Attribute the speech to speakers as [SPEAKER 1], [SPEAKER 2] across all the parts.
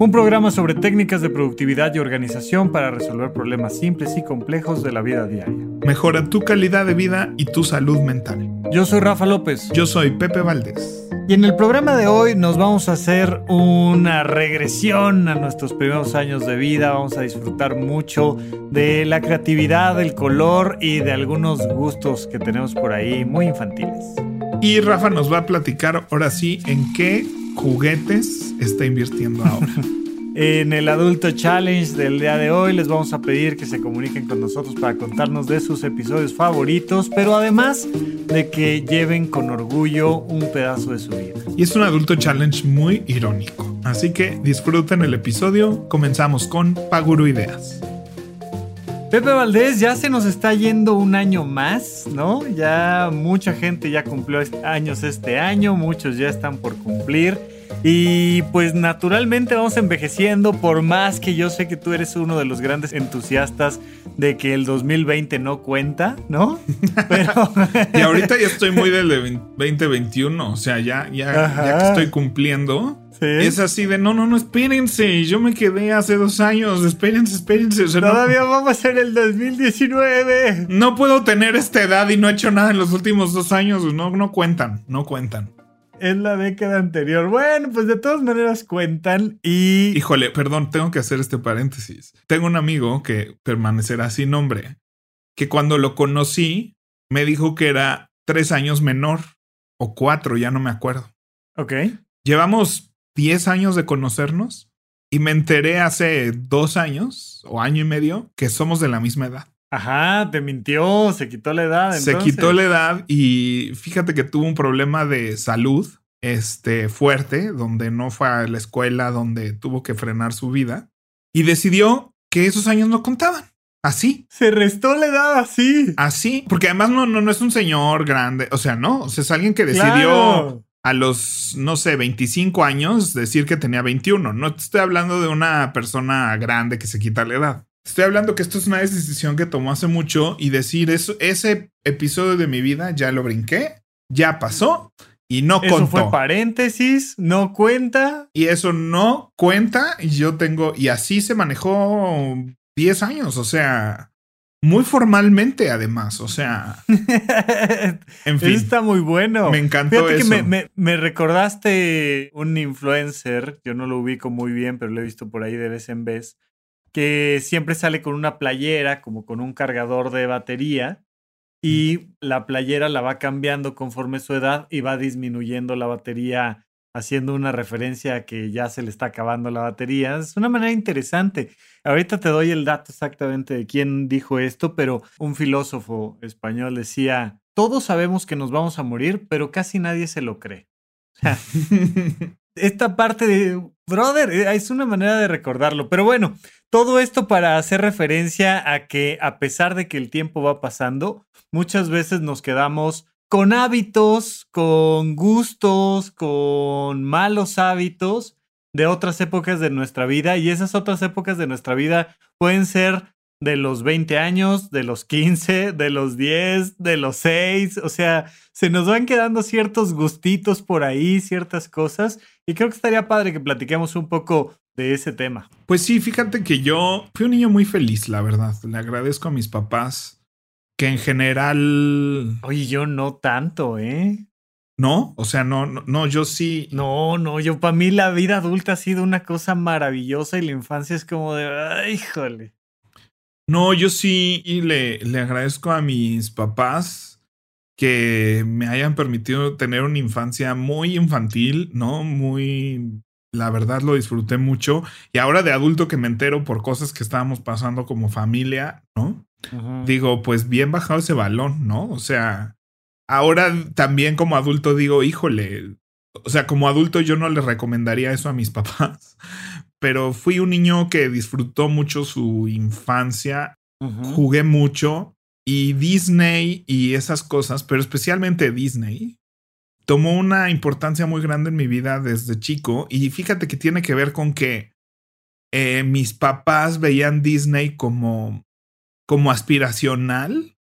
[SPEAKER 1] Un programa sobre técnicas de productividad y organización para resolver problemas simples y complejos de la vida diaria.
[SPEAKER 2] Mejora tu calidad de vida y tu salud mental.
[SPEAKER 1] Yo soy Rafa López.
[SPEAKER 2] Yo soy Pepe Valdés.
[SPEAKER 1] Y en el programa de hoy nos vamos a hacer una regresión a nuestros primeros años de vida. Vamos a disfrutar mucho de la creatividad, del color y de algunos gustos que tenemos por ahí muy infantiles.
[SPEAKER 2] Y Rafa nos va a platicar ahora sí en qué juguetes está invirtiendo ahora.
[SPEAKER 1] En el Adulto Challenge del día de hoy les vamos a pedir que se comuniquen con nosotros para contarnos de sus episodios favoritos, pero además de que lleven con orgullo un pedazo de su vida.
[SPEAKER 2] Y es un Adulto Challenge muy irónico, así que disfruten el episodio. Comenzamos con Paguro Ideas.
[SPEAKER 1] Pepe Valdés, ya se nos está yendo un año más, ¿no? Ya mucha gente ya cumplió años este año, muchos ya están por cumplir. Y pues naturalmente vamos envejeciendo, por más que yo sé que tú eres uno de los grandes entusiastas de que el 2020 no cuenta, ¿no?
[SPEAKER 2] Pero... y ahorita ya estoy muy del 2021, o sea, ya, ya, ya que estoy cumpliendo. Es así de, no, no, no, espérense, yo me quedé hace dos años, espérense, espérense.
[SPEAKER 1] Todavía vamos a ser el 2019.
[SPEAKER 2] No puedo tener esta edad y no he hecho nada en los últimos dos años, no, no cuentan, no cuentan
[SPEAKER 1] es la década anterior. Bueno, pues de todas maneras cuentan y...
[SPEAKER 2] Híjole, perdón, tengo que hacer este paréntesis. Tengo un amigo que permanecerá sin nombre, que cuando lo conocí me dijo que era tres años menor o cuatro, ya no me acuerdo.
[SPEAKER 1] Ok.
[SPEAKER 2] Llevamos diez años de conocernos y me enteré hace dos años o año y medio que somos de la misma edad.
[SPEAKER 1] Ajá, te mintió, se quitó la edad.
[SPEAKER 2] Se quitó la edad y fíjate que tuvo un problema de salud este, fuerte, donde no fue a la escuela, donde tuvo que frenar su vida y decidió que esos años no contaban. Así.
[SPEAKER 1] Se restó la edad así.
[SPEAKER 2] Así, porque además no, no, no es un señor grande, o sea, no, o sea, es alguien que decidió a los, no sé, 25 años decir que tenía 21. No te estoy hablando de una persona grande que se quita la edad. Estoy hablando que esto es una decisión que tomó hace mucho y decir eso, ese episodio de mi vida ya lo brinqué, ya pasó y no
[SPEAKER 1] eso
[SPEAKER 2] contó.
[SPEAKER 1] fue paréntesis, no cuenta.
[SPEAKER 2] Y eso no cuenta y yo tengo, y así se manejó 10 años, o sea, muy formalmente además, o sea.
[SPEAKER 1] en fin. Está muy bueno.
[SPEAKER 2] Me encantó eso.
[SPEAKER 1] Que me, me, recordaste un influencer, yo no lo ubico muy bien, pero lo he visto por ahí de vez en vez que siempre sale con una playera, como con un cargador de batería, y la playera la va cambiando conforme su edad y va disminuyendo la batería, haciendo una referencia a que ya se le está acabando la batería. Es una manera interesante. Ahorita te doy el dato exactamente de quién dijo esto, pero un filósofo español decía, todos sabemos que nos vamos a morir, pero casi nadie se lo cree. esta parte de, brother, eh, es una manera de recordarlo. Pero bueno, todo esto para hacer referencia a que a pesar de que el tiempo va pasando, muchas veces nos quedamos con hábitos, con gustos, con malos hábitos de otras épocas de nuestra vida. Y esas otras épocas de nuestra vida pueden ser de los 20 años, de los 15, de los 10, de los 6, o sea, se nos van quedando ciertos gustitos por ahí, ciertas cosas, y creo que estaría padre que platiquemos un poco de ese tema.
[SPEAKER 2] Pues sí, fíjate que yo fui un niño muy feliz, la verdad. Le agradezco a mis papás que en general...
[SPEAKER 1] Oye, yo no tanto, ¿eh?
[SPEAKER 2] No, o sea, no, no, no, yo sí.
[SPEAKER 1] No, no, yo para mí la vida adulta ha sido una cosa maravillosa y la infancia es como de, ay, híjole.
[SPEAKER 2] No, yo sí y le, le agradezco a mis papás que me hayan permitido tener una infancia muy infantil, ¿no? Muy, la verdad lo disfruté mucho. Y ahora de adulto que me entero por cosas que estábamos pasando como familia, ¿no? Digo, pues bien bajado ese balón, ¿no? O sea, ahora también como adulto digo, híjole, o sea, como adulto yo no le recomendaría eso a mis papás, pero fui un niño que disfrutó mucho su infancia, jugué mucho y Disney y esas cosas, pero especialmente Disney, tomó una importancia muy grande en mi vida desde chico y fíjate que tiene que ver con que eh, mis papás veían Disney como, como aspiracional.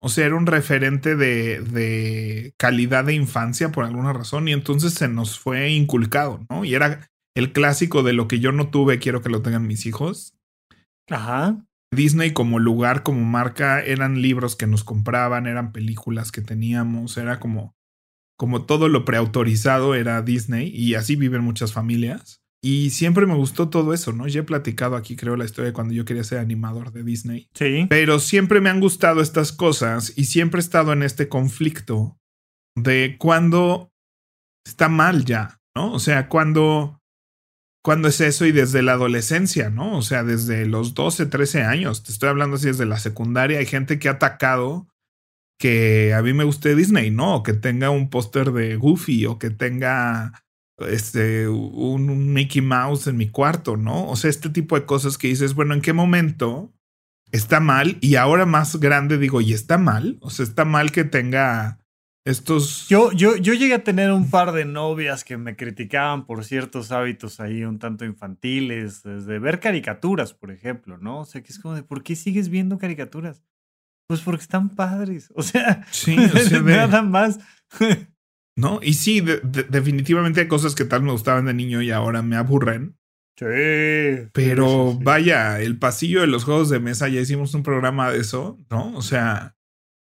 [SPEAKER 2] O sea, era un referente de, de calidad de infancia por alguna razón y entonces se nos fue inculcado, ¿no? Y era el clásico de lo que yo no tuve, quiero que lo tengan mis hijos.
[SPEAKER 1] Ajá.
[SPEAKER 2] Disney como lugar, como marca, eran libros que nos compraban, eran películas que teníamos, era como, como todo lo preautorizado era Disney y así viven muchas familias. Y siempre me gustó todo eso, ¿no? Ya he platicado aquí, creo, la historia de cuando yo quería ser animador de Disney.
[SPEAKER 1] Sí.
[SPEAKER 2] Pero siempre me han gustado estas cosas y siempre he estado en este conflicto de cuando está mal ya, ¿no? O sea, cuando, cuando es eso y desde la adolescencia, ¿no? O sea, desde los 12, 13 años, te estoy hablando así desde la secundaria, hay gente que ha atacado que a mí me guste Disney, ¿no? O que tenga un póster de Goofy o que tenga este, un, Mickey Mouse en mi cuarto, ¿no? O sea, este tipo de cosas que dices, bueno, ¿en qué momento está mal? Y ahora más grande digo, ¿y está mal? O sea, está mal que tenga estos...
[SPEAKER 1] Yo, yo, yo llegué a tener un par de novias que me criticaban por ciertos hábitos ahí un tanto infantiles, desde ver caricaturas, por ejemplo, ¿no? O sea, que es como de, ¿por qué sigues viendo caricaturas? Pues porque están padres. O sea,
[SPEAKER 2] sí, o sea
[SPEAKER 1] nada más.
[SPEAKER 2] ¿No? Y sí, definitivamente hay cosas que tal me gustaban de niño y ahora me aburren.
[SPEAKER 1] Sí.
[SPEAKER 2] Pero vaya, el pasillo de los juegos de mesa, ya hicimos un programa de eso, ¿no? O sea,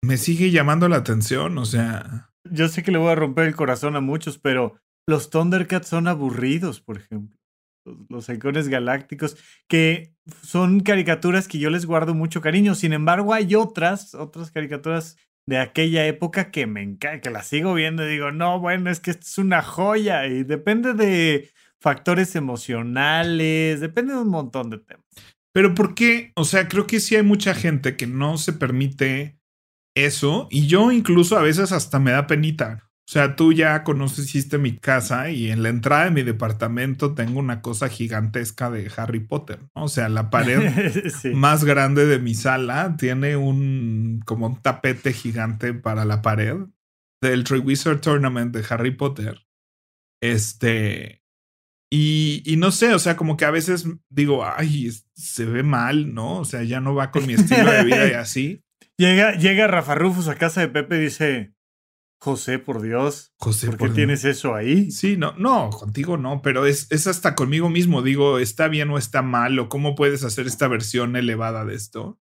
[SPEAKER 2] me sigue llamando la atención, o sea.
[SPEAKER 1] Yo sé que le voy a romper el corazón a muchos, pero los Thundercats son aburridos, por ejemplo. Los, los halcones galácticos, que son caricaturas que yo les guardo mucho cariño. Sin embargo, hay otras, otras caricaturas de aquella época que me encanta, que la sigo viendo y digo, no, bueno, es que esto es una joya y depende de factores emocionales, depende de un montón de temas.
[SPEAKER 2] Pero ¿por qué? O sea, creo que sí hay mucha gente que no se permite eso y yo incluso a veces hasta me da penita. O sea, tú ya conociste mi casa y en la entrada de mi departamento tengo una cosa gigantesca de Harry Potter. O sea, la pared más grande de mi sala tiene un como un tapete gigante para la pared del Tree Wizard Tournament de Harry Potter. Este. Y, y, no sé, o sea, como que a veces digo, ay, se ve mal, ¿no? O sea, ya no va con mi estilo de vida y así.
[SPEAKER 1] Llega, llega Rafa Rufus a casa de Pepe y dice, José, por Dios.
[SPEAKER 2] José,
[SPEAKER 1] ¿por qué tienes eso ahí?
[SPEAKER 2] Sí, no, no, contigo no, pero es, es hasta conmigo mismo. Digo, ¿está bien o está mal? ¿O cómo puedes hacer esta versión elevada de esto?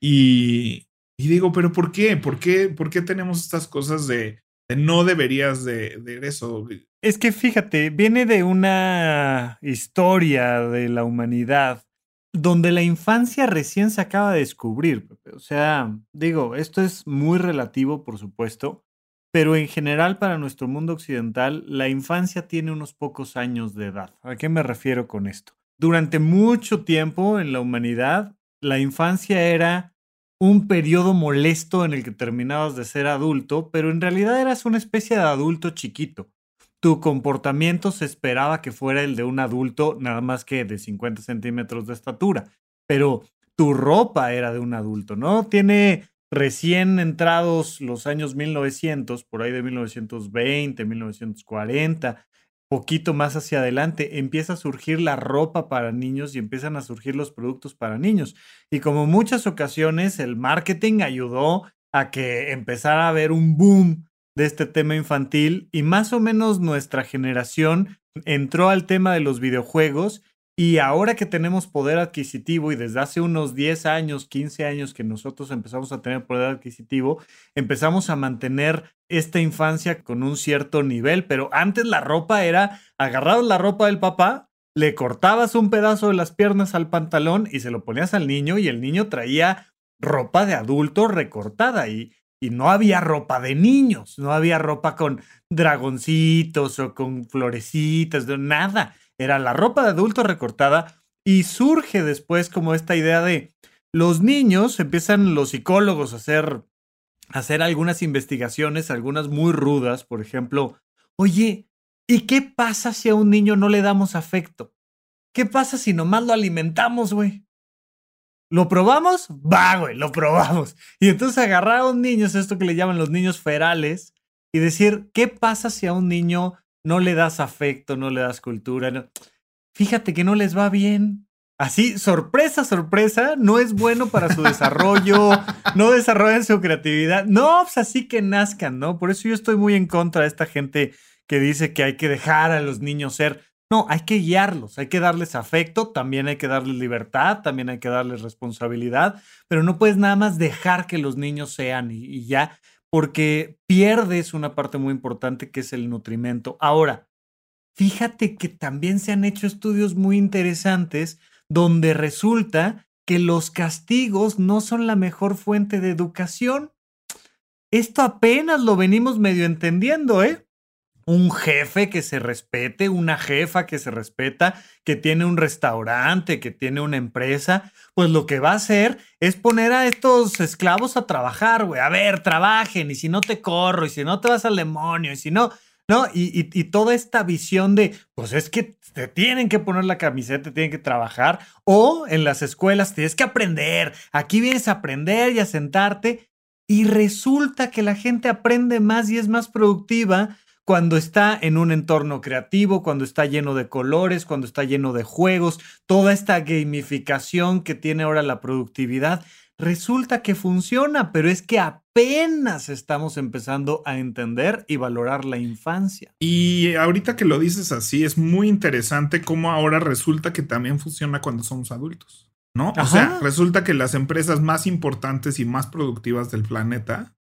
[SPEAKER 2] Y, y digo, ¿pero por qué? ¿Por qué, por qué tenemos estas cosas de, de no deberías de, de eso?
[SPEAKER 1] Es que fíjate, viene de una historia de la humanidad donde la infancia recién se acaba de descubrir. O sea, digo, esto es muy relativo, por supuesto, pero en general para nuestro mundo occidental, la infancia tiene unos pocos años de edad. ¿A qué me refiero con esto? Durante mucho tiempo en la humanidad, la infancia era un periodo molesto en el que terminabas de ser adulto, pero en realidad eras una especie de adulto chiquito. Tu comportamiento se esperaba que fuera el de un adulto, nada más que de 50 centímetros de estatura, pero tu ropa era de un adulto, ¿no? Tiene recién entrados los años 1900, por ahí de 1920, 1940, poquito más hacia adelante, empieza a surgir la ropa para niños y empiezan a surgir los productos para niños. Y como muchas ocasiones, el marketing ayudó a que empezara a haber un boom de este tema infantil y más o menos nuestra generación entró al tema de los videojuegos y ahora que tenemos poder adquisitivo y desde hace unos 10 años, 15 años que nosotros empezamos a tener poder adquisitivo, empezamos a mantener esta infancia con un cierto nivel, pero antes la ropa era, agarrabas la ropa del papá, le cortabas un pedazo de las piernas al pantalón y se lo ponías al niño y el niño traía ropa de adulto recortada y, y no había ropa de niños, no había ropa con dragoncitos o con florecitas, nada era la ropa de adulto recortada y surge después como esta idea de los niños, empiezan los psicólogos a hacer, a hacer algunas investigaciones, algunas muy rudas, por ejemplo, oye, ¿y qué pasa si a un niño no le damos afecto? ¿Qué pasa si nomás lo alimentamos, güey? ¿Lo probamos? Va, güey, lo probamos. Y entonces agarraron niños, esto que le llaman los niños ferales, y decir, ¿qué pasa si a un niño no le das afecto, no le das cultura? Fíjate que no les va bien. Así, sorpresa, sorpresa, no es bueno para su desarrollo, no desarrollan su creatividad. No, pues así que nazcan, ¿no? Por eso yo estoy muy en contra de esta gente que dice que hay que dejar a los niños ser. No, hay que guiarlos, hay que darles afecto, también hay que darles libertad, también hay que darles responsabilidad, pero no puedes nada más dejar que los niños sean y, ya, porque pierdes una parte muy importante que es el nutrimento. Ahora, fíjate que también se han hecho estudios muy interesantes donde resulta que los castigos no son la mejor fuente de educación. Esto apenas lo venimos medio entendiendo, ¿eh? Un jefe que se respete, una jefa que se respeta, que tiene un restaurante, que tiene una empresa, pues lo que va a hacer es poner a estos esclavos a trabajar, güey. A ver, trabajen, y si no te corro, y si no te vas al demonio, y si no, ¿no? Y, y, toda esta visión de, pues es que te tienen que poner la camiseta, tienen que trabajar, o en las escuelas tienes que aprender, aquí vienes a aprender y a sentarte, y resulta que la gente aprende más y es más productiva cuando está en un entorno creativo, cuando está lleno de colores, cuando está lleno de juegos, toda esta gamificación que tiene ahora la productividad, resulta que funciona, pero es que apenas estamos empezando a entender y valorar la infancia.
[SPEAKER 2] Y ahorita que lo dices así, es muy interesante cómo ahora resulta que también funciona cuando somos adultos, ¿no? O sea, resulta que las empresas más importantes y más productivas del planeta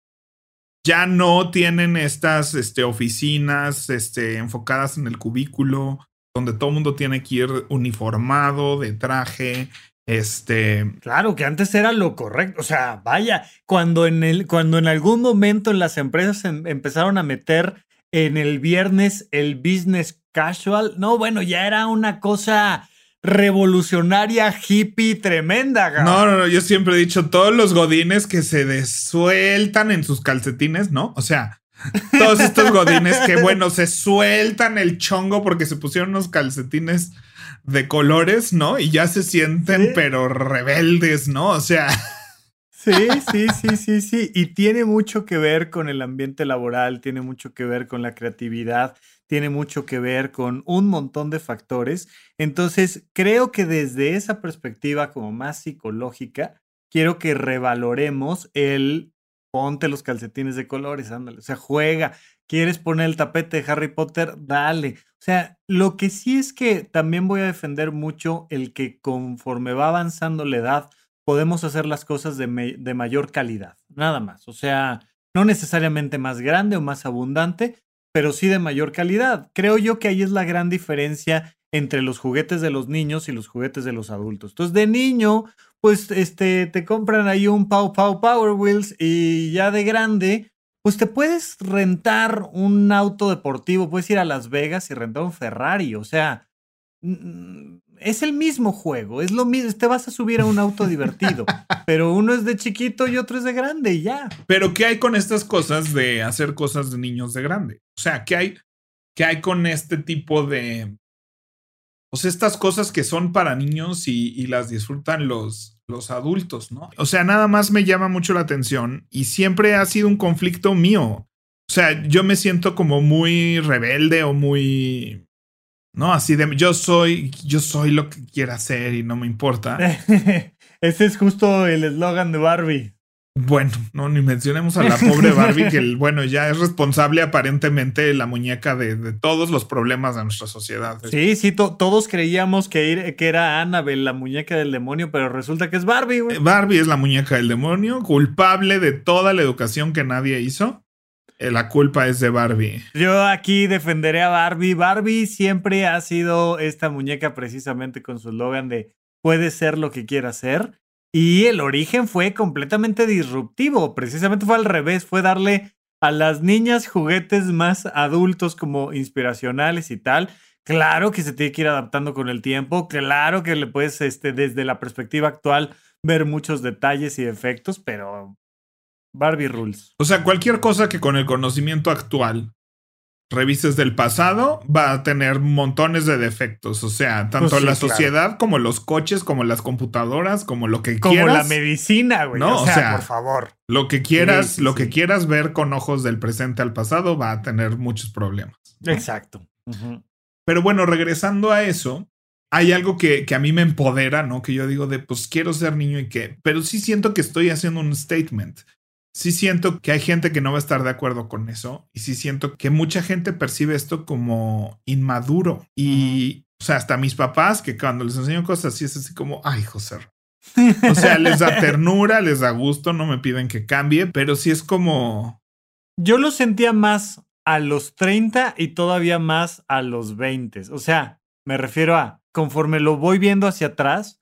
[SPEAKER 2] ya no tienen estas este, oficinas este, enfocadas en el cubículo, donde todo el mundo tiene que ir uniformado, de traje. Este.
[SPEAKER 1] Claro, que antes era lo correcto. O sea, vaya, cuando en, el, cuando en algún momento en las empresas em, empezaron a meter en el viernes el business casual, no, bueno, ya era una cosa revolucionaria, hippie, tremenda.
[SPEAKER 2] No, no, no, yo siempre he dicho, todos los godines que se desueltan en sus calcetines, ¿no? O sea, todos estos godines que, bueno, se sueltan el chongo porque se pusieron unos calcetines de colores, ¿no? Y ya se sienten, pero rebeldes, ¿no? O sea...
[SPEAKER 1] Sí, sí, sí, sí, sí. Y tiene mucho que ver con el ambiente laboral, tiene mucho que ver con la creatividad tiene mucho que ver con un montón de factores. Entonces, creo que desde esa perspectiva como más psicológica, quiero que revaloremos el ponte los calcetines de colores, ándale, o sea, juega, quieres poner el tapete de Harry Potter, dale. O sea, lo que sí es que también voy a defender mucho el que conforme va avanzando la edad, podemos hacer las cosas de, de mayor calidad, nada más. O sea, no necesariamente más grande o más abundante, pero sí de mayor calidad. Creo yo que ahí es la gran diferencia entre los juguetes de los niños y los juguetes de los adultos. Entonces, de niño, pues este, te compran ahí un Pau Pau Power Wheels y ya de grande, pues te puedes rentar un auto deportivo, puedes ir a Las Vegas y rentar un Ferrari, o sea, es el mismo juego, es lo mismo, te vas a subir a un auto divertido, pero uno es de chiquito y otro es de grande y ya.
[SPEAKER 2] Pero ¿qué hay con estas cosas de hacer cosas de niños de grande? O sea, ¿qué hay, qué hay con este tipo de... O sea, estas cosas que son para niños y, las disfrutan los, los adultos, ¿no? O sea, nada más me llama mucho la atención y siempre ha sido un conflicto mío. O sea, yo me siento como muy rebelde o muy ¿no? Así de yo soy, yo soy lo que quiera hacer y no me importa.
[SPEAKER 1] Ese es justo el eslogan de Barbie.
[SPEAKER 2] Bueno, no, ni mencionemos a la pobre Barbie, que bueno, ya es responsable aparentemente la muñeca de, todos los problemas de nuestra sociedad.
[SPEAKER 1] Sí, sí, todos creíamos que, que era Annabelle, la muñeca del demonio, pero resulta que es Barbie, güey.
[SPEAKER 2] Barbie es la muñeca del demonio, culpable de toda la educación que nadie hizo. Eh, la culpa es de Barbie.
[SPEAKER 1] Yo aquí defenderé a Barbie. Barbie siempre ha sido esta muñeca precisamente con su eslogan de puede ser lo que quiera ser. Y el origen fue completamente disruptivo. Precisamente fue al revés, fue darle a las niñas juguetes más adultos como inspiracionales y tal. Claro que se tiene que ir adaptando con el tiempo, claro que le puedes, este, desde la perspectiva actual, ver muchos detalles y efectos, pero Barbie Rules.
[SPEAKER 2] O sea, cualquier cosa que con el conocimiento actual revises del pasado, va a tener montones de defectos. O sea, tanto
[SPEAKER 1] Pues sí,
[SPEAKER 2] la
[SPEAKER 1] claro.
[SPEAKER 2] sociedad como los coches, como las computadoras, como lo que
[SPEAKER 1] Como
[SPEAKER 2] quieras.
[SPEAKER 1] la medicina, güey.
[SPEAKER 2] No,
[SPEAKER 1] o,
[SPEAKER 2] o
[SPEAKER 1] sea, por favor.
[SPEAKER 2] Lo que quieras,
[SPEAKER 1] Sí, sí,
[SPEAKER 2] lo que quieras ver con ojos del presente al pasado va a tener muchos problemas. ¿no?
[SPEAKER 1] Exacto.
[SPEAKER 2] Pero bueno, regresando a eso, hay algo que, que a mí me empodera, ¿no? Que yo digo de, pues quiero ser niño y qué, pero sí siento que estoy haciendo un statement. Sí siento que hay gente que no va a estar de acuerdo con eso y sí siento que mucha gente percibe esto como inmaduro y, o sea, hasta mis papás que cuando les enseño cosas así es así como, ay, José. O sea, les da ternura, les da gusto, no me piden que cambie, pero sí es como,
[SPEAKER 1] Yo lo sentía más a los 30 y todavía más a los 20. O sea, me refiero a, conforme lo voy viendo hacia atrás,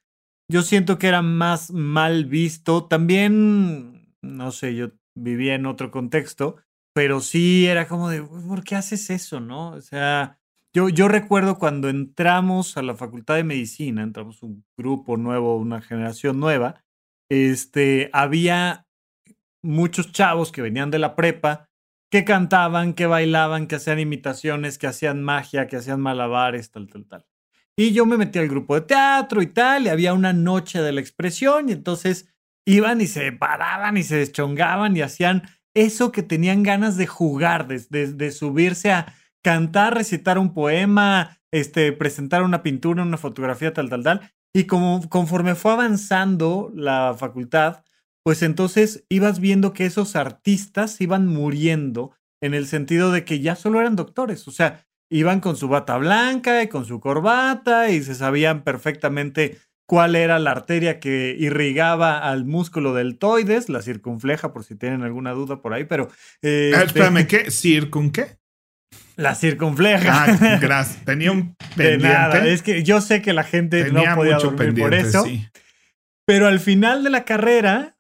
[SPEAKER 1] yo siento que era más mal visto. También, no sé, yo vivía en otro contexto, pero sí era como de, "Uy, ¿por qué haces eso, no? O sea, yo, yo recuerdo cuando entramos a la Facultad de Medicina, entramos un grupo nuevo, una generación nueva, este, había muchos chavos que venían de la prepa que cantaban, que bailaban, que hacían imitaciones, que hacían magia, que hacían malabares, tal, tal, tal. Y yo me metí al grupo de teatro y tal, y había una noche de la expresión, y entonces iban y se paraban y se deschongaban y hacían eso que tenían ganas de jugar, de, subirse a cantar, recitar un poema, este, presentar una pintura, una fotografía, tal, tal, tal. Y como conforme fue avanzando la facultad, pues entonces ibas viendo que esos artistas iban muriendo en el sentido de que ya solo eran doctores, o sea, iban con su bata blanca y con su corbata y se sabían perfectamente cuál era la arteria que irrigaba al músculo deltoides, la circunfleja, por si tienen alguna duda por ahí, pero... eh,
[SPEAKER 2] Ah, espérame, ¿qué? ¿Circun qué?
[SPEAKER 1] La circunfleja.
[SPEAKER 2] Ah, gracias. Tenía un
[SPEAKER 1] De
[SPEAKER 2] pendiente.
[SPEAKER 1] nada, es que yo sé que la gente
[SPEAKER 2] Tenía
[SPEAKER 1] no podía
[SPEAKER 2] mucho
[SPEAKER 1] dormir por eso,
[SPEAKER 2] sí.
[SPEAKER 1] pero al final de la carrera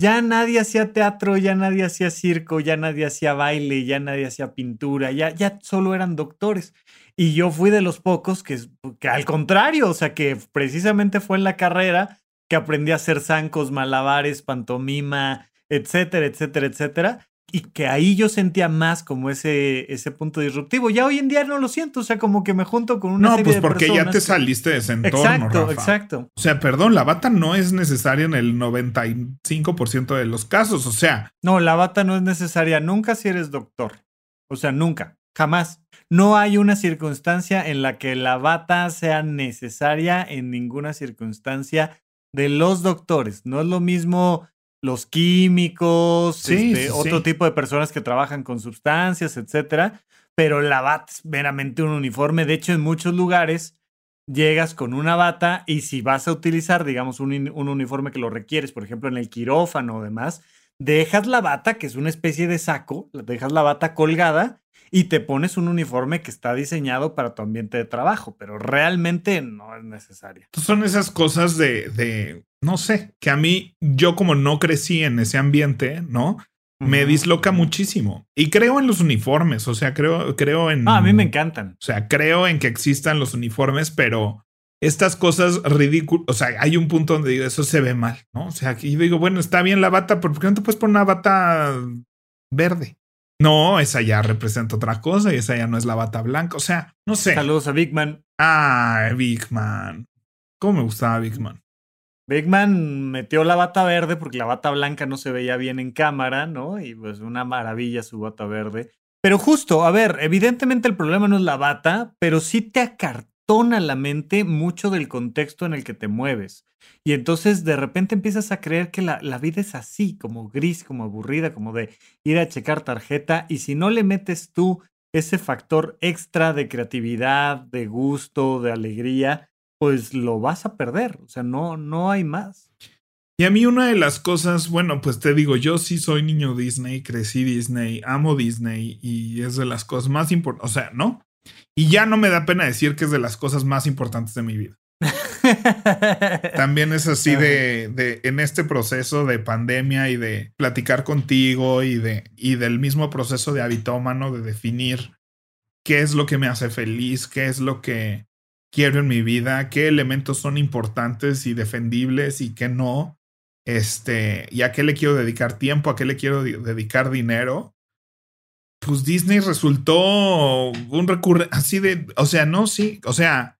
[SPEAKER 1] ya nadie hacía teatro, ya nadie hacía circo, ya nadie hacía baile, ya nadie hacía pintura, ya, ya solo eran doctores. Y yo fui de los pocos que, que al contrario, o sea, que precisamente fue en la carrera que aprendí a hacer zancos, malabares, pantomima, etcétera, etcétera, etcétera. Y que ahí yo sentía más como ese, ese punto disruptivo. Ya hoy en día no lo siento, o sea, como que me junto con una
[SPEAKER 2] No,
[SPEAKER 1] serie
[SPEAKER 2] pues
[SPEAKER 1] de
[SPEAKER 2] porque ya te saliste de ese entorno,
[SPEAKER 1] Exacto,
[SPEAKER 2] Rafa.
[SPEAKER 1] exacto.
[SPEAKER 2] O sea, perdón, la bata no es necesaria en el 95% de los casos. O sea,
[SPEAKER 1] No, la bata no es necesaria nunca si eres doctor. O sea, nunca, jamás. No hay una circunstancia en la que la bata sea necesaria en ninguna circunstancia de los doctores. No es lo mismo los químicos,
[SPEAKER 2] Sí,
[SPEAKER 1] este,
[SPEAKER 2] sí,
[SPEAKER 1] otro
[SPEAKER 2] sí.
[SPEAKER 1] tipo de personas que trabajan con sustancias, etcétera. Pero la bata es meramente un uniforme. De hecho, en muchos lugares llegas con una bata y si vas a utilizar, digamos, un, un uniforme que lo requieres, por ejemplo, en el quirófano o demás, dejas la bata, que es una especie de saco, dejas la bata colgada y te pones un uniforme que está diseñado para tu ambiente de trabajo, pero realmente no es necesaria.
[SPEAKER 2] son esas cosas de, de, no sé, que a mí, yo como no crecí en ese ambiente, ¿no? Me disloca muchísimo. Y creo en los uniformes, o sea, creo, creo en...
[SPEAKER 1] Ah, a mí me encantan.
[SPEAKER 2] O sea, creo en que existan los uniformes, pero estas cosas ridículas, o sea, hay un punto donde digo, eso se ve mal, ¿no? O sea, aquí digo, bueno, está bien la bata, pero ¿por qué no te puedes poner una bata verde? No, esa ya representa otra cosa y esa ya no es la bata blanca. O sea, no sé.
[SPEAKER 1] Saludos a Big Man.
[SPEAKER 2] Ah, Big Man. ¿Cómo me gustaba Big Man?
[SPEAKER 1] Big Man metió la bata verde porque la bata blanca no se veía bien en cámara, ¿no? Y pues una maravilla su bata verde. Pero justo, a ver, evidentemente el problema no es la bata, pero sí te acartona la mente mucho del contexto en el que te mueves. Y entonces de repente empiezas a creer que la, la vida es así, como gris, como aburrida, como de ir a checar tarjeta. Y si no le metes tú ese factor extra de creatividad, de gusto, de alegría, pues lo vas a perder. O sea, no, no hay más.
[SPEAKER 2] Y a mí una de las cosas, bueno, pues te digo, yo sí soy niño Disney, crecí Disney, amo Disney y es de las cosas más importantes, o sea, ¿no? Y ya no me da pena decir que es de las cosas más importantes de mi vida. También es así de, de en este proceso de pandemia y de platicar contigo y de y del mismo proceso de habitómano de definir qué es lo que me hace feliz, qué es lo que quiero en mi vida, qué elementos son importantes y defendibles y qué no. Este, y a qué le quiero dedicar tiempo, a qué le quiero di- dedicar dinero. Pues Disney resultó un recurrente así de, o sea, no, sí, o sea,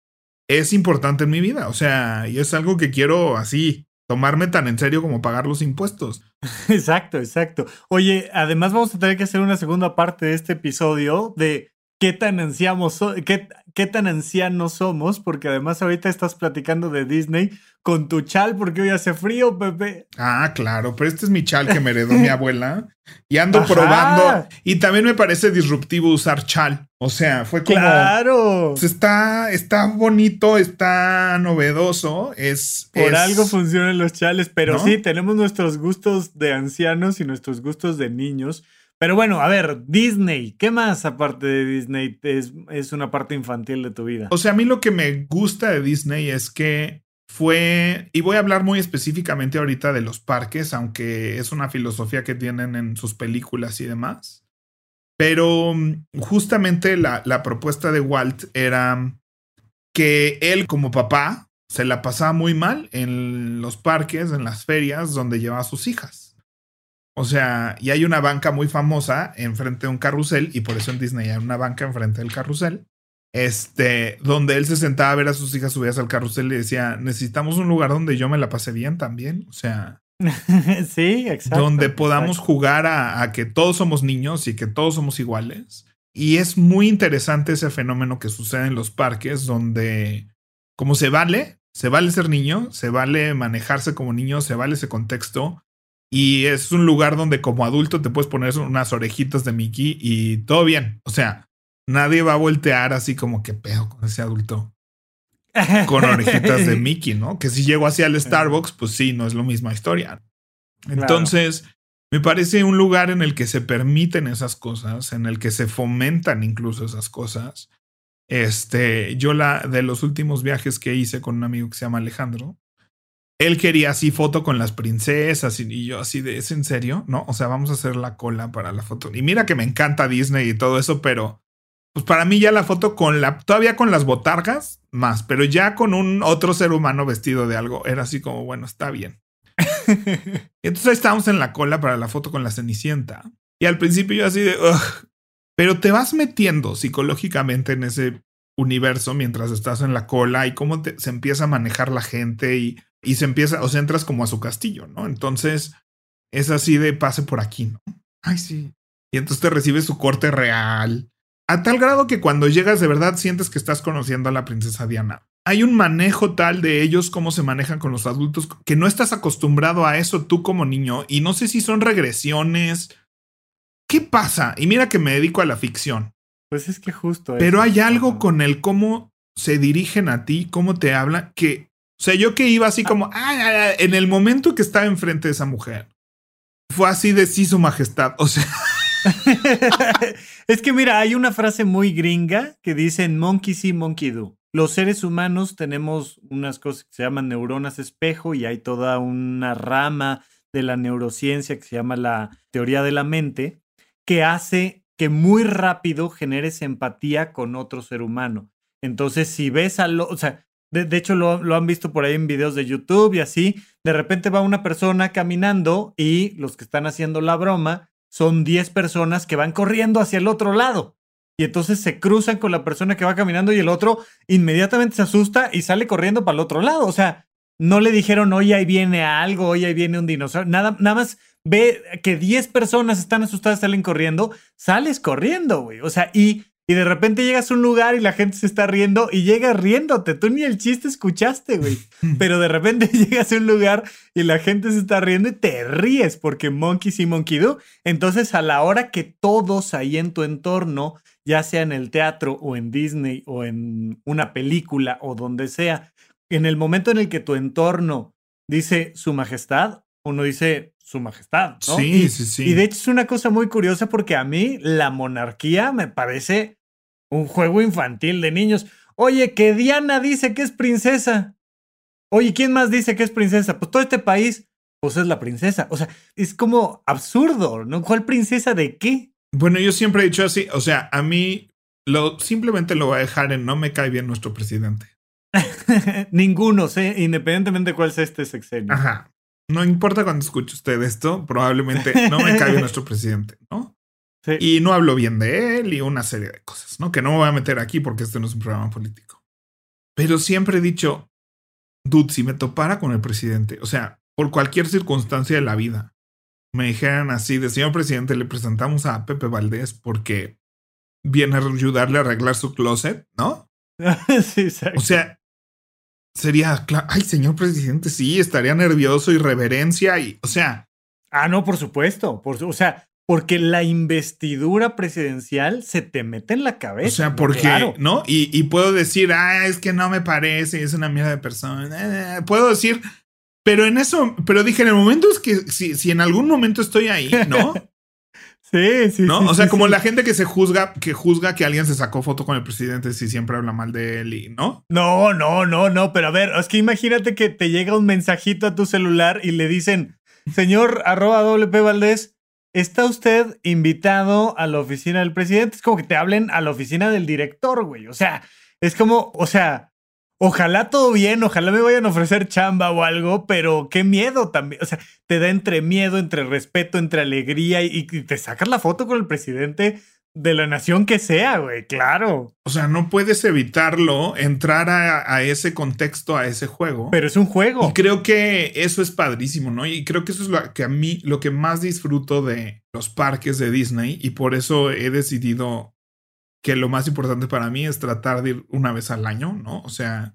[SPEAKER 2] es importante en mi vida, o sea, y es algo que quiero así tomarme tan en serio como pagar los impuestos.
[SPEAKER 1] Exacto, exacto. Oye, además vamos a tener que hacer una segunda parte de este episodio de qué tan ancianos, qué, qué tan ancianos somos, porque además ahorita estás platicando de Disney con tu chal porque hoy hace frío, Pepe.
[SPEAKER 2] Ah, claro, pero este es mi chal que me heredó mi abuela y ando probando. Y también me parece disruptivo usar chal. O sea, fue como.
[SPEAKER 1] Claro.
[SPEAKER 2] Pues está, está bonito, está novedoso. Es.
[SPEAKER 1] Por algo funcionan los chales, pero sí, tenemos nuestros gustos de ancianos y nuestros gustos de niños. Pero bueno, a ver, Disney, ¿qué más aparte de Disney es, una parte infantil de tu vida?
[SPEAKER 2] O sea, a mí lo que me gusta de Disney es que fue, y voy a hablar muy específicamente ahorita de los parques, aunque es una filosofía que tienen en sus películas y demás. Pero mm, justamente la propuesta de Walt era que él como papá se la pasaba muy mal en los parques, en las ferias donde llevaba a sus hijas. O sea, y hay una banca muy famosa enfrente de un carrusel, y por eso en Disney hay una banca enfrente del carrusel, este, donde él se sentaba a ver a sus hijas subidas al carrusel y decía, necesitamos un lugar donde yo me la pase bien también, o sea...
[SPEAKER 1] sí, exacto.
[SPEAKER 2] Donde podamos jugar a, a que todos somos niños y que todos somos iguales. Y es muy interesante ese fenómeno que sucede en los parques, donde como se vale, se vale ser niño, se vale manejarse como niño, se vale ese contexto, y es un lugar donde como adulto te puedes poner unas orejitas de Mickey y todo bien. O sea, nadie va a voltear así como que pedo con ese adulto. Con orejitas de Mickey, ¿no? Que si llego hacia el Starbucks, pues sí, no es la misma historia. Entonces, me parece un lugar en el que se permiten esas cosas, en el que se fomentan incluso esas cosas. Este, yo la de los últimos viajes que hice con un amigo que se llama Alejandro, él quería así foto con las princesas y, yo así de, ¿es en serio? No, o sea, vamos a hacer la cola para la foto. Y mira que me encanta Disney y todo eso, pero pues para mí ya la foto con la, todavía con las botargas, más, pero ya con un otro ser humano vestido de algo, era así como, bueno, está bien. Entonces estábamos en la cola para la foto con la Cenicienta. Y al principio yo así de, Ugh. pero te vas metiendo psicológicamente en ese universo mientras estás en la cola y cómo se empieza a manejar la gente y y se empieza, o sea, entras como a su castillo, ¿no? Entonces es así de pase por aquí, ¿no? Ay, sí. Y entonces te recibes su corte real. A tal grado que cuando llegas de verdad sientes que estás conociendo a la princesa Diana. Hay un manejo tal de ellos, cómo se manejan con los adultos, que no estás acostumbrado a eso tú como niño. Y no sé si son regresiones. ¿Qué pasa? Y mira que me dedico a la ficción.
[SPEAKER 1] Pues es que justo.
[SPEAKER 2] Pero hay algo con el cómo se dirigen a ti, cómo te hablan, que o sea, yo que iba así ah. como, ah, en el momento que estaba enfrente de esa mujer, fue así de sí, su majestad. O sea.
[SPEAKER 1] es que mira, hay una frase muy gringa que dice monkey see, monkey do. Los seres humanos tenemos unas cosas que se llaman neuronas espejo y hay toda una rama de la neurociencia que se llama la teoría de la mente que hace que muy rápido generes empatía con otro ser humano. Entonces, si ves a lo, o de, hecho, lo, han visto por ahí en videos de YouTube y así. De repente va una persona caminando y los que están haciendo la broma son 10 personas que van corriendo hacia el otro lado. Y entonces se cruzan con la persona que va caminando y el otro inmediatamente se asusta y sale corriendo para el otro lado. O sea, no le dijeron, oye, ahí viene algo, oye, ahí viene un dinosaurio. Nada, nada más ve que 10 personas están asustadas, salen corriendo, sales corriendo, güey. O sea, y y de repente llegas a un lugar y la gente se está riendo y llegas riéndote. Tú ni el chiste escuchaste, güey. Pero de repente llegas a un lugar y la gente se está riendo y te ríes porque Monkey sí, Monkey Do. Entonces, a la hora que todos ahí en tu entorno, ya sea en el teatro o en Disney o en una película o donde sea, en el momento en el que tu entorno dice su majestad, uno dice su majestad, ¿no?
[SPEAKER 2] Sí, sí, sí.
[SPEAKER 1] Y de hecho es una cosa muy curiosa porque a mí la monarquía me parece un juego infantil de niños. Oye, que Diana dice que es princesa. Oye, ¿quién más dice que es princesa? Pues todo este país, pues es la princesa. O sea, es como absurdo, ¿no? ¿Cuál princesa de qué?
[SPEAKER 2] Bueno, yo siempre he dicho así, o sea, a mí lo, simplemente lo voy a dejar en no me cae bien nuestro presidente.
[SPEAKER 1] Ninguno, independientemente de cuál sea este sexenio.
[SPEAKER 2] Ajá. No importa cuando escuche usted esto, probablemente no me caiga nuestro presidente, ¿no? Y no hablo bien de él y una serie de cosas, ¿no? Que no me voy a meter aquí porque este no es un programa político. Pero siempre he dicho, dude, si me topara con el presidente, o sea, por cualquier circunstancia de la vida, me dijeran así, de señor presidente, le presentamos a Pepe Valdés porque viene a ayudarle a arreglar su closet, ¿no?
[SPEAKER 1] sí, exacto.
[SPEAKER 2] O sea, sería, ay, señor presidente, sí, estaría nervioso y reverencia y, o sea.
[SPEAKER 1] Ah, no, por supuesto. Por, o sea, porque la investidura presidencial se te mete en la cabeza.
[SPEAKER 2] O sea, porque, ¿no? Y, puedo decir, ah, es que no me parece, es una mierda de persona. Eh, puedo decir, pero en eso, pero dije, en el momento es que si, si en algún momento estoy ahí, ¿no?
[SPEAKER 1] Sí, sí.
[SPEAKER 2] ¿No?
[SPEAKER 1] Sí,
[SPEAKER 2] o sea, como la gente que se juzga, que juzga que alguien se sacó foto con el presidente si siempre habla mal de él y, ¿no?
[SPEAKER 1] No, no, no, no. Pero a ver, es que imagínate que te llega un mensajito a tu celular y le dicen, señor arroba WP Valdés, está usted invitado a la oficina del presidente. Es como que te hablen a la oficina del director, güey. O sea, es como, o sea, Ojalá todo bien, ojalá me vayan a ofrecer chamba o algo, pero qué miedo también. O sea, te da entre miedo, entre respeto, entre alegría y, te sacas la foto con el presidente de la nación que sea, güey, claro.
[SPEAKER 2] O sea, no puedes evitarlo, entrar a, ese contexto, a ese juego.
[SPEAKER 1] Pero es un juego.
[SPEAKER 2] Y creo que eso es padrísimo, ¿no? Y creo que eso es lo que a mí, lo que más disfruto de los parques de Disney y por eso he decidido que lo más importante para mí es tratar de ir una vez al año, ¿no? O sea,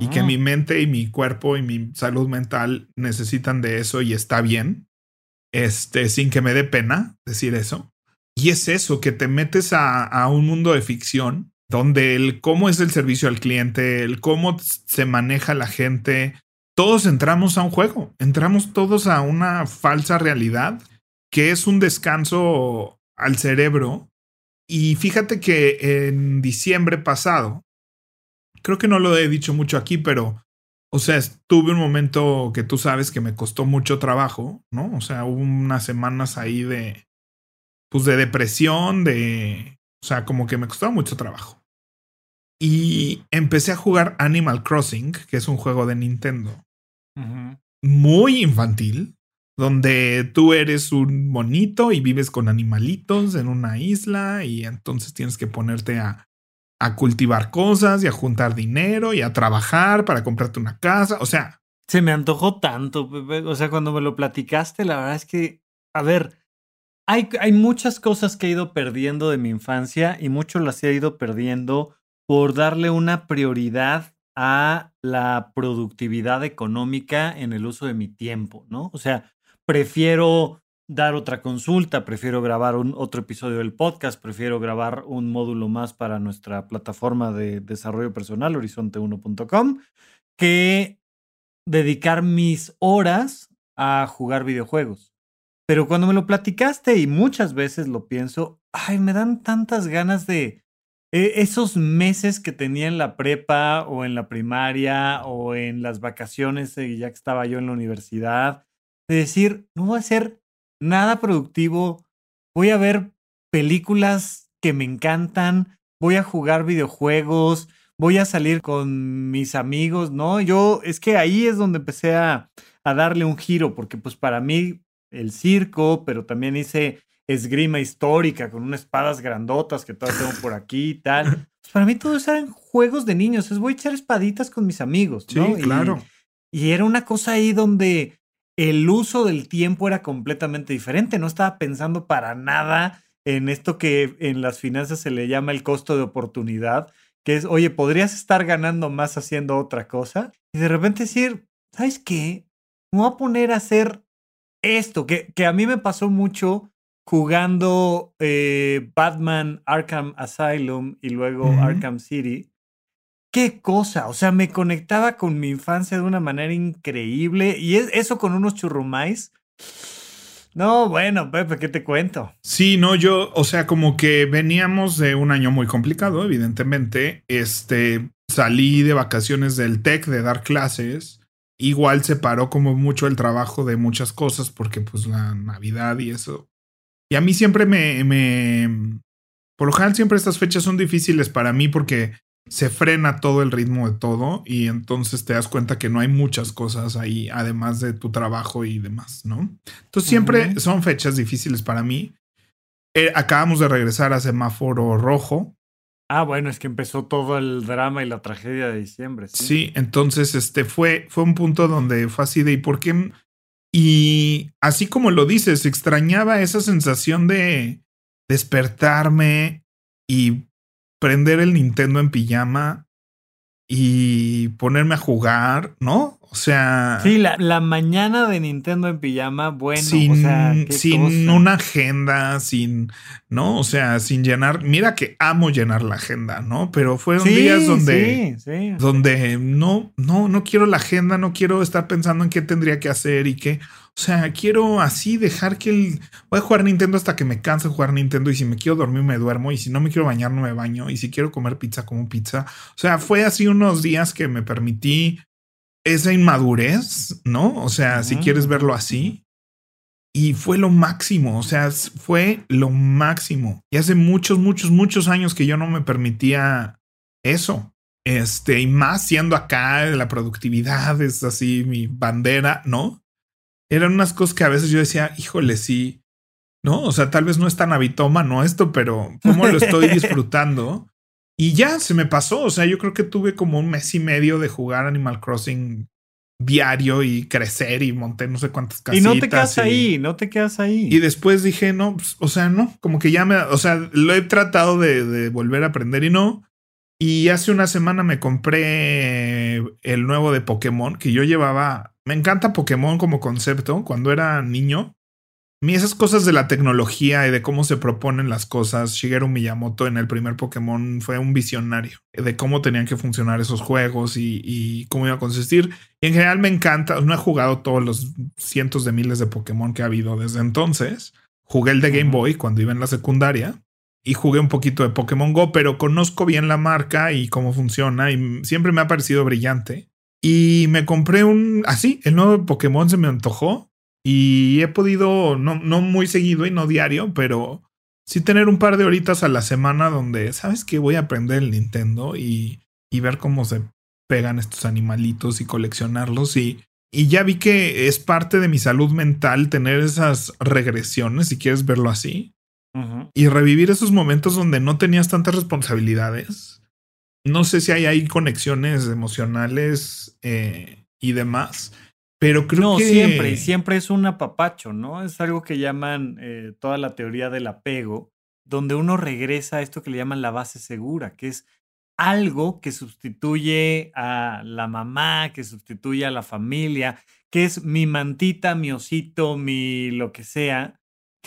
[SPEAKER 2] y que mi mente y mi cuerpo y mi salud mental necesitan de eso y está bien, este, sin que me dé pena decir eso. Y es eso, que te metes a, a un mundo de ficción donde el cómo es el servicio al cliente, el cómo se maneja la gente, todos entramos a un juego, entramos todos a una falsa realidad que es un descanso al cerebro y fíjate que en diciembre pasado, creo que no lo he dicho mucho aquí, pero, o sea, tuve un momento que tú sabes que me costó mucho trabajo, ¿no? O sea, hubo unas semanas ahí de, pues de depresión, de, o sea, como que me costó mucho trabajo. Y empecé a jugar Animal Crossing, que es un juego de Nintendo. Muy infantil, donde tú eres un monito y vives con animalitos en una isla y entonces tienes que ponerte a, a cultivar cosas y a juntar dinero y a trabajar para comprarte una casa. O sea.
[SPEAKER 1] Se me antojó tanto. O sea, cuando me lo platicaste, la verdad es que, a ver, hay, hay muchas cosas que he ido perdiendo de mi infancia y mucho las he ido perdiendo por darle una prioridad a la productividad económica en el uso de mi tiempo, ¿no? O sea, prefiero dar otra consulta, prefiero grabar un, otro episodio del podcast, prefiero grabar un módulo más para nuestra plataforma de desarrollo personal, horizonte1.com, que dedicar mis horas a jugar videojuegos. Pero cuando me lo platicaste y muchas veces lo pienso, ay, me dan tantas ganas de eh, esos meses que tenía en la prepa o en la primaria o en las vacaciones, ya que estaba yo en la universidad, de decir, no voy a hacer nada productivo, voy a ver películas que me encantan, voy a jugar videojuegos, voy a salir con mis amigos, ¿no? Yo, es que ahí es donde empecé a, a darle un giro, porque pues para mí el circo, pero también hice esgrima histórica con unas espadas grandotas que todavía tengo por aquí y tal. Pues para mí todo eso eran juegos de niños, es voy a echar espaditas con mis amigos, ¿no?
[SPEAKER 2] Sí, claro.
[SPEAKER 1] y era una cosa ahí donde el uso del tiempo era completamente diferente. No estaba pensando para nada en esto que en las finanzas se le llama el costo de oportunidad, que es, oye, podrías estar ganando más haciendo otra cosa. Y de repente decir, ¿sabes qué? Me voy a poner a hacer esto, que, que a mí me pasó mucho jugando eh, Batman Arkham Asylum y luego Arkham City qué cosa, o sea, me conectaba con mi infancia de una manera increíble y eso con unos churrumais. No, bueno, Pepe, ¿qué te cuento?
[SPEAKER 2] Sí, no, yo, o sea, como que veníamos de un año muy complicado, evidentemente. Este, salí de vacaciones del TEC de dar clases. Igual se paró como mucho el trabajo de muchas cosas porque pues la Navidad y eso. Y a mí siempre me, me, por lo general siempre estas fechas son difíciles para mí porque se frena todo el ritmo de todo y entonces te das cuenta que no hay muchas cosas ahí, además de tu trabajo y demás, ¿no? Entonces siempre son fechas difíciles para mí. eh, acabamos de regresar a semáforo rojo.
[SPEAKER 1] Ah, bueno, es que empezó todo el drama y la tragedia de diciembre.
[SPEAKER 2] Sí, sí entonces este fue, fue un punto donde fue así de ¿y por qué? Y así como lo dices, extrañaba esa sensación de despertarme y prender el Nintendo en pijama y ponerme a jugar, ¿no? O sea.
[SPEAKER 1] Sí, la, la, mañana de Nintendo en pijama, bueno.
[SPEAKER 2] Sin,
[SPEAKER 1] o sea,
[SPEAKER 2] sin una agenda, sin. ¿No? O sea, sin llenar. Mira que amo llenar la agenda, ¿no? Pero fueron días donde. Sí, sí. Donde no, no, no quiero la agenda, no quiero estar pensando en qué tendría que hacer y qué. O sea, quiero así dejar que el. Voy a jugar Nintendo hasta que me canse jugar Nintendo. Y si me quiero dormir, me duermo. Y si no me quiero bañar, no me baño. Y si quiero comer pizza, como pizza. O sea, fue así unos días que me permití esa inmadurez, ¿no? O sea, si quieres verlo así. Y fue lo máximo, o sea, fue lo máximo. Y hace muchos, muchos, muchos años que yo no me permitía eso. Este, y más siendo acá, la productividad es así mi bandera, ¿no? Eran unas cosas que a veces yo decía, híjole, sí, ¿no? O sea, tal vez no es tan no esto, pero ¿cómo lo estoy disfrutando? Y ya se me pasó. O sea, yo creo que tuve como un mes y medio de jugar Animal Crossing diario y crecer y monté no sé cuántas casitas.
[SPEAKER 1] Y no te quedas ahí, no te quedas ahí.
[SPEAKER 2] Y después dije, no, pues, o sea, no, como que ya me, o sea, lo he tratado de, de, volver a aprender y no. Y hace una semana me compré el nuevo de Pokémon que yo llevaba. Me encanta Pokémon como concepto. Cuando era niño, mí esas cosas de la tecnología y de cómo se proponen las cosas, Shigeru Miyamoto en el primer Pokémon fue un visionario de cómo tenían que funcionar esos juegos y, cómo iba a consistir. Y en general me encanta, no he jugado todos los cientos de miles de Pokémon que ha habido desde entonces. Jugué el de Game Boy cuando iba en la secundaria y jugué un poquito de Pokémon Go, pero conozco bien la marca y cómo funciona y siempre me ha parecido brillante. Y me compré un, así, el nuevo Pokémon se me antojó y he podido, no, no muy seguido y no diario, pero sí tener un par de horitas a la semana donde, ¿sabes que Voy a aprender el Nintendo y, y ver cómo se pegan estos animalitos y coleccionarlos. Y, y ya vi que es parte de mi salud mental tener esas regresiones, si quieres verlo así. Y revivir esos momentos donde no tenías tantas responsabilidades. No sé si hay ahí conexiones emocionales eh, y demás pero creo
[SPEAKER 1] no,
[SPEAKER 2] que.
[SPEAKER 1] siempre, siempre es un apapacho, ¿no? Es algo que llaman eh, toda la teoría del apego, donde uno regresa a esto que le llaman la base segura, que es algo que sustituye a la mamá, que sustituye a la familia, que es mi mantita, mi osito, mi lo que sea,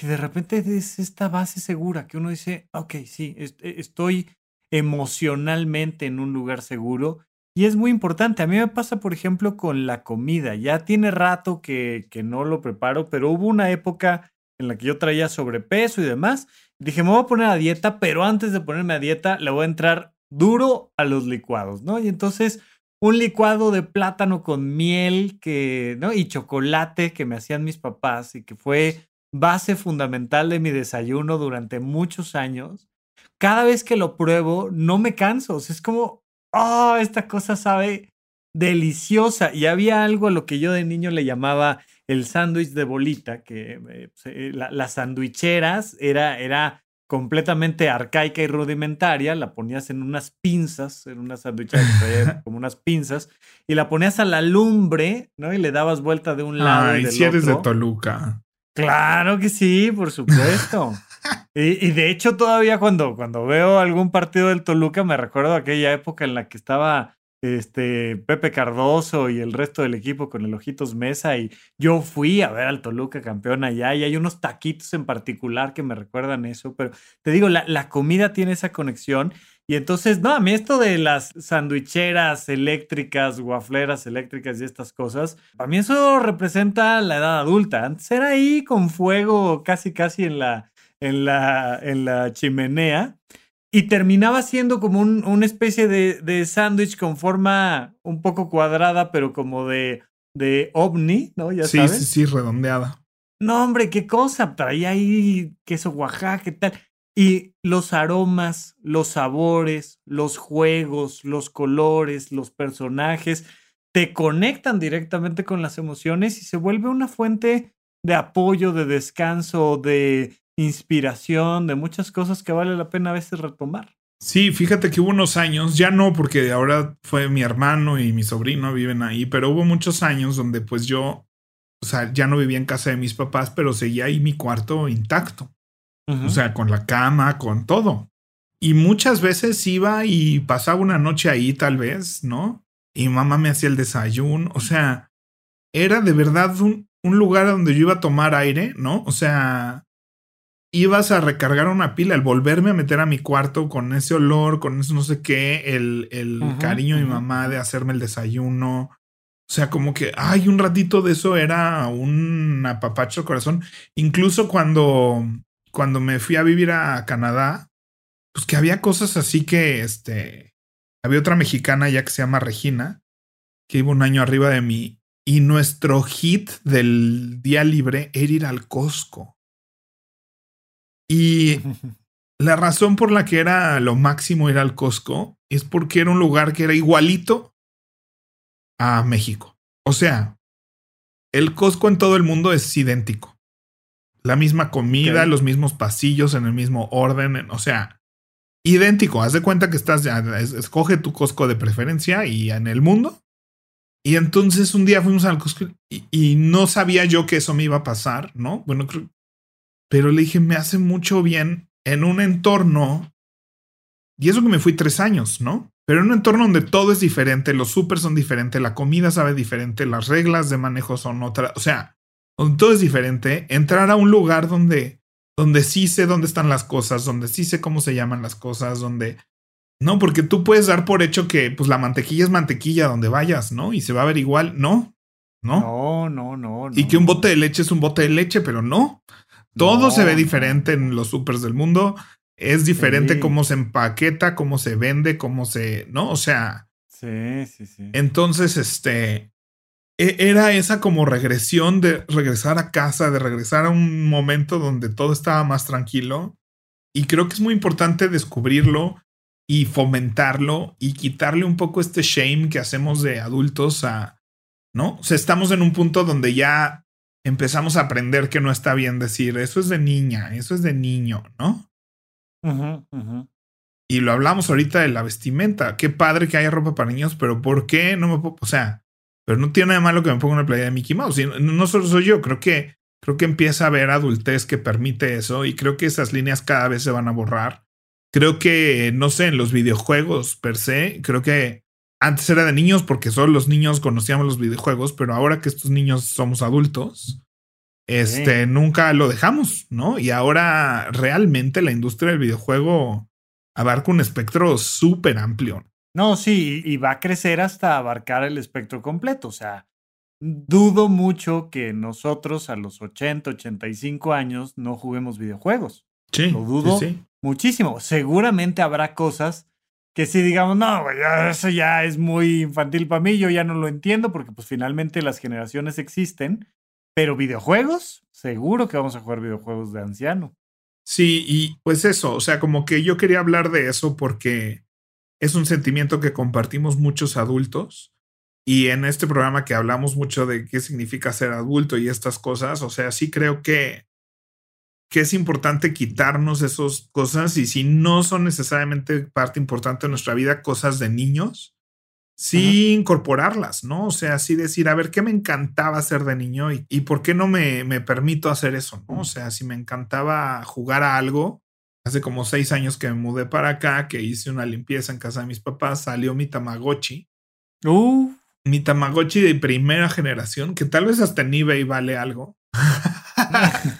[SPEAKER 1] de repente es esta base segura, que uno dice, ok, sí, e, estoy emocionalmente en un lugar seguro y es muy importante. A mí me pasa, por ejemplo, con la comida. Ya tiene rato que, que no lo preparo, pero hubo una época en la que yo traía sobrepeso y demás. Dije, me voy a poner a dieta, pero antes de ponerme a dieta, le voy a entrar duro a los licuados, ¿no? Y entonces, un licuado de plátano con miel que, ¿no? Y chocolate que me hacían mis papás y que fue base fundamental de mi desayuno durante muchos años. Cada vez que lo pruebo, no me canso. O sea, es como, oh, esta cosa sabe deliciosa. Y había algo a lo que yo de niño le llamaba el sándwich de bolita, que eh, pues, eh, las sandwicheras era, era completamente arcaica y rudimentaria, la ponías en unas pinzas, en una sandwichera como unas pinzas, y la ponías a la lumbre, ¿no? Y le dabas vuelta de un lado. y
[SPEAKER 2] si eres de Toluca.
[SPEAKER 1] Claro que sí, por supuesto. Y, de hecho, todavía cuando, cuando veo algún partido del Toluca, me recuerdo aquella época en la que estaba este Pepe Cardoso y el resto del equipo con el Ojitos Mesa. Y yo fui a ver al Toluca campeón allá. Y hay unos taquitos en particular que me recuerdan eso. Pero te digo, la, la comida tiene esa conexión. Y entonces, no, a mí esto de las sandwicheras eléctricas, guafleras eléctricas y estas cosas, para mí eso representa la edad adulta. Antes era ahí con fuego casi, casi en la, en la, en la chimenea y terminaba siendo como un, una especie de, de sándwich con forma un poco cuadrada, pero como de, de ovni, ¿no?
[SPEAKER 2] Ya sí, sabes. sí, sí, redondeada.
[SPEAKER 1] No, hombre, qué cosa, traía ahí queso Oaxaca y tal. Y los aromas, los sabores, los juegos, los colores, los personajes, te conectan directamente con las emociones y se vuelve una fuente de apoyo, de descanso, de inspiración, de muchas cosas que vale la pena a veces retomar.
[SPEAKER 2] Sí, fíjate que hubo unos años, ya no porque ahora fue mi hermano y mi sobrino viven ahí, pero hubo muchos años donde pues yo, o sea, ya no vivía en casa de mis papás, pero seguía ahí mi cuarto intacto. O sea, con la cama, con todo. Y muchas veces iba y pasaba una noche ahí tal vez, ¿no? Y mamá me hacía el desayuno, o sea, era de verdad un, un lugar donde yo iba a tomar aire, ¿no? O sea, ibas a recargar una pila, el volverme a meter a mi cuarto con ese olor, con eso no sé qué, el, el cariño de mi mamá de hacerme el desayuno. O sea, como que, ay, un ratito de eso era un apapacho corazón. Incluso cuando, cuando me fui a vivir a Canadá, pues que había cosas así que, este, había otra mexicana ya que se llama Regina, que iba un año arriba de mí, y nuestro hit del día libre era ir al Costco. Y la razón por la que era lo máximo ir al Costco es porque era un lugar que era igualito a México. O sea, el Costco en todo el mundo es idéntico. La misma comida, los mismos pasillos en el mismo orden, o sea, idéntico. Haz de cuenta que estás ya, escoge tu Costco de preferencia y en el mundo. Y entonces un día fuimos al Costco y, y, no sabía yo que eso me iba a pasar, ¿no? Bueno, pero le dije, me hace mucho bien en un entorno, y eso que me fui tres años, ¿no? Pero en un entorno donde todo es diferente, los súper son diferentes, la comida sabe diferente, las reglas de manejo son otras, o sea, donde todo es diferente, entrar a un lugar donde, donde sí sé dónde están las cosas, donde sí sé cómo se llaman las cosas, donde... No, porque tú puedes dar por hecho que pues la mantequilla es mantequilla donde vayas, ¿no? Y se va a ver igual, no,
[SPEAKER 1] no. No, no, no.
[SPEAKER 2] Y que un bote de leche es un bote de leche, pero no. Todo se ve diferente en los supers del mundo. Es diferente cómo se empaqueta, cómo se vende, cómo se. ¿No? O sea.
[SPEAKER 1] Sí, sí, sí.
[SPEAKER 2] Entonces, este. E, era esa como regresión de regresar a casa, de regresar a un momento donde todo estaba más tranquilo. Y creo que es muy importante descubrirlo y fomentarlo y quitarle un poco este shame que hacemos de adultos a. ¿No? O sea, estamos en un punto donde ya empezamos a aprender que no está bien decir, eso es de niña, eso es de niño, ¿no? Y lo hablamos ahorita de la vestimenta. Qué padre que haya ropa para niños, pero ¿por qué no me puedo? O sea, pero no tiene nada de malo que me ponga una playa de Mickey Mouse. Y no solo soy yo, creo que, creo que empieza a haber adultez que permite eso y creo que esas líneas cada vez se van a borrar. Creo que, no sé, en los videojuegos per se, creo que antes era de niños porque solo los niños conocíamos los videojuegos, pero ahora que estos niños somos adultos, este, nunca lo dejamos, ¿no? Y ahora realmente la industria del videojuego abarca un espectro súper amplio.
[SPEAKER 1] No, sí, y va a crecer hasta abarcar el espectro completo. O sea, dudo mucho que nosotros a los 80, 85 años no juguemos videojuegos.
[SPEAKER 2] Sí.
[SPEAKER 1] Lo dudo muchísimo. Seguramente habrá cosas que si digamos, no, eso ya es muy infantil para mí, yo ya no lo entiendo porque pues finalmente las generaciones existen, pero videojuegos, seguro que vamos a jugar videojuegos de anciano.
[SPEAKER 2] Sí, y pues eso, o sea, como que yo quería hablar de eso porque es un sentimiento que compartimos muchos adultos y en este programa que hablamos mucho de qué significa ser adulto y estas cosas, o sea, sí creo que que es importante quitarnos esas cosas y si no son necesariamente parte importante de nuestra vida, cosas de niños, sí incorporarlas, ¿no? O sea, sí decir, a ver, ¿qué me encantaba hacer de niño y, y por qué no me, me, permito hacer eso, ¿no? O sea, si me encantaba jugar a algo, hace como seis años que me mudé para acá, que hice una limpieza en casa de mis papás, salió mi Tamagotchi.
[SPEAKER 1] Uh.
[SPEAKER 2] Mi Tamagotchi de primera generación, que tal vez hasta en eBay vale algo.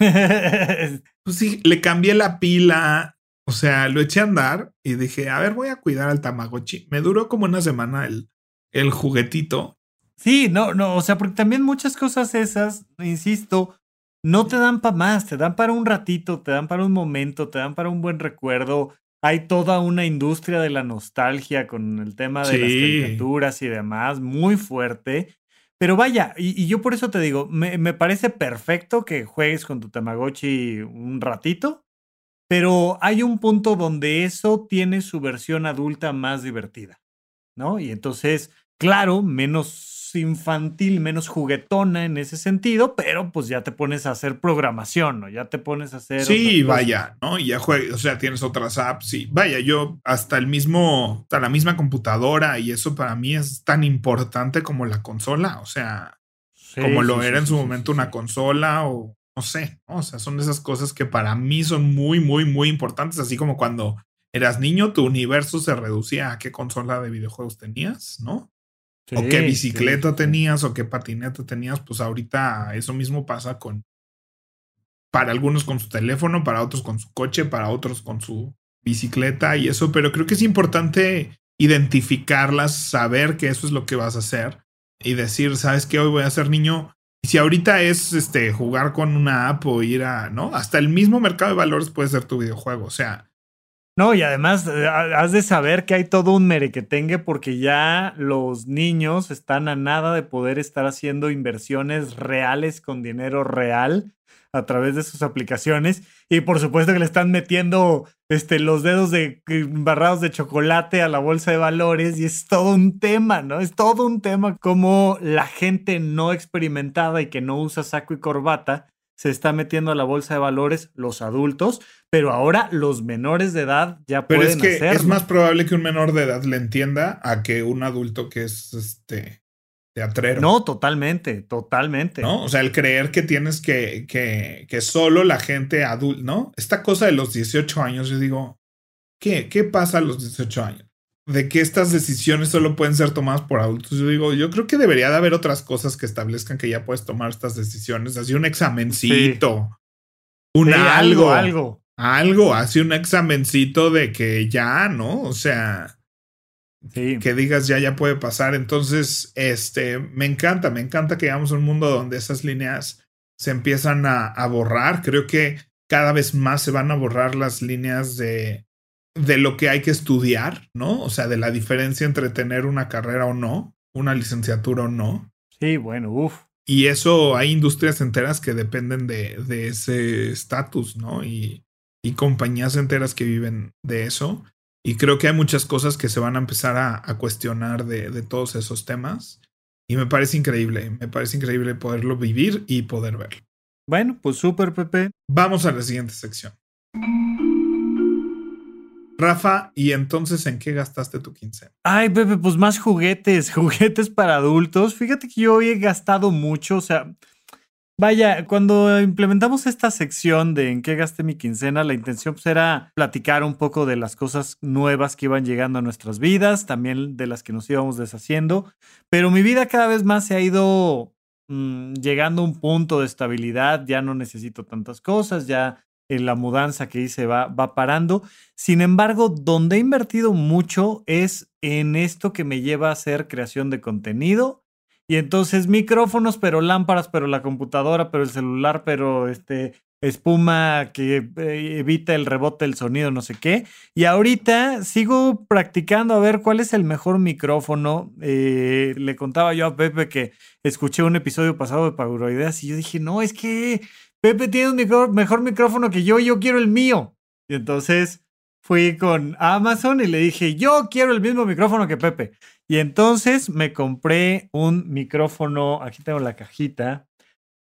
[SPEAKER 2] pues sí, le cambié la pila, o sea, lo eché a andar y dije, a ver, voy a cuidar al Tamagotchi. Me duró como una semana el, el juguetito.
[SPEAKER 1] Sí, no, no, o sea, porque también muchas cosas esas, insisto, no te dan para más, te dan para un ratito, te dan para un momento, te dan para un buen recuerdo. Hay toda una industria de la nostalgia con el tema de las caricaturas y demás, muy fuerte. Pero vaya, y, yo por eso te digo, me, me, parece perfecto que juegues con tu Tamagotchi un ratito, pero hay un punto donde eso tiene su versión adulta más divertida, ¿no? Y entonces, claro, menos menos infantil, menos juguetona en ese sentido, pero pues ya te pones a hacer programación, ¿no? Ya te pones a hacer.
[SPEAKER 2] Sí, vaya, ¿no? Y ya juegas, o sea, tienes otras apps, sí. Vaya, yo hasta el mismo, hasta la misma computadora y eso para mí es tan importante como la consola, o sea, como lo era en su momento una consola o no sé, o sea, son esas cosas que para mí son muy, muy, muy importantes, así como cuando eras niño, tu universo se reducía a qué consola de videojuegos tenías, ¿no? O qué bicicleta tenías o qué patineta tenías, pues ahorita eso mismo pasa con, para algunos con su teléfono, para otros con su coche, para otros con su bicicleta y eso, pero creo que es importante identificarlas, saber que eso es lo que vas a hacer y decir, ¿sabes qué? Hoy voy a ser niño. Y si ahorita es este jugar con una app o ir a, ¿no? Hasta el mismo mercado de valores puede ser tu videojuego, o sea,
[SPEAKER 1] no, y además eh, has de saber que hay todo un merequetengue porque ya los niños están a nada de poder estar haciendo inversiones reales con dinero real a través de sus aplicaciones y por supuesto que le están metiendo este, los dedos de barrados de chocolate a la bolsa de valores y es todo un tema, ¿no? Es todo un tema como la gente no experimentada y que no usa saco y corbata se está metiendo a la bolsa de valores los adultos, pero ahora los menores de edad ya pero pueden es que
[SPEAKER 2] Es más probable que un menor de edad le entienda a que un adulto que es este teatrero.
[SPEAKER 1] No, totalmente, totalmente.
[SPEAKER 2] ¿No? O sea, el creer que tienes que, que, que solo la gente adulta, ¿no? Esta cosa de los 18 años, yo digo, ¿qué? ¿Qué pasa a los 18 años? de que estas decisiones solo pueden ser tomadas por adultos. Yo digo, yo creo que debería de haber otras cosas que establezcan que ya puedes tomar estas decisiones, así un examencito, un algo, algo, algo, así un examencito de que ya, ¿no? O sea, que digas ya, ya puede pasar. Entonces, este, me encanta, me encanta que llegamos a un mundo donde esas líneas se empiezan a borrar. Creo que cada vez más se van a borrar las líneas de de lo que hay que estudiar, ¿no? O sea, de la diferencia entre tener una carrera o no, una licenciatura o no.
[SPEAKER 1] Sí, bueno, uff.
[SPEAKER 2] Y eso hay industrias enteras que dependen de, de ese estatus, ¿no? Y, y, compañías enteras que viven de eso. Y creo que hay muchas cosas que se van a empezar a, a cuestionar de, de todos esos temas. Y me parece increíble, me parece increíble poderlo vivir y poder verlo.
[SPEAKER 1] Bueno, pues súper, Pepe.
[SPEAKER 2] Vamos a la siguiente sección. Rafa, ¿y entonces en qué gastaste tu quincena?
[SPEAKER 1] Ay, Pepe, pues más juguetes, juguetes para adultos. Fíjate que yo hoy he gastado mucho, o sea, vaya, cuando implementamos esta sección de en qué gasté mi quincena, la intención pues, era platicar un poco de las cosas nuevas que iban llegando a nuestras vidas, también de las que nos íbamos deshaciendo, pero mi vida cada vez más se ha ido mm, llegando a un punto de estabilidad, ya no necesito tantas cosas, ya en la mudanza que hice va, va parando. Sin embargo, donde he invertido mucho es en esto que me lleva a hacer creación de contenido. Y entonces micrófonos, pero lámparas, pero la computadora, pero el celular, pero este espuma que eh, evita el rebote del sonido, no sé qué. Y ahorita sigo practicando a ver cuál es el mejor micrófono. Eh, le contaba yo a Pepe que escuché un episodio pasado de Pauroideas y yo dije, no, es que Pepe tiene un mejor micrófono que yo, yo quiero el mío. Y entonces fui con Amazon y le dije, yo quiero el mismo micrófono que Pepe. Y entonces me compré un micrófono, aquí tengo la cajita,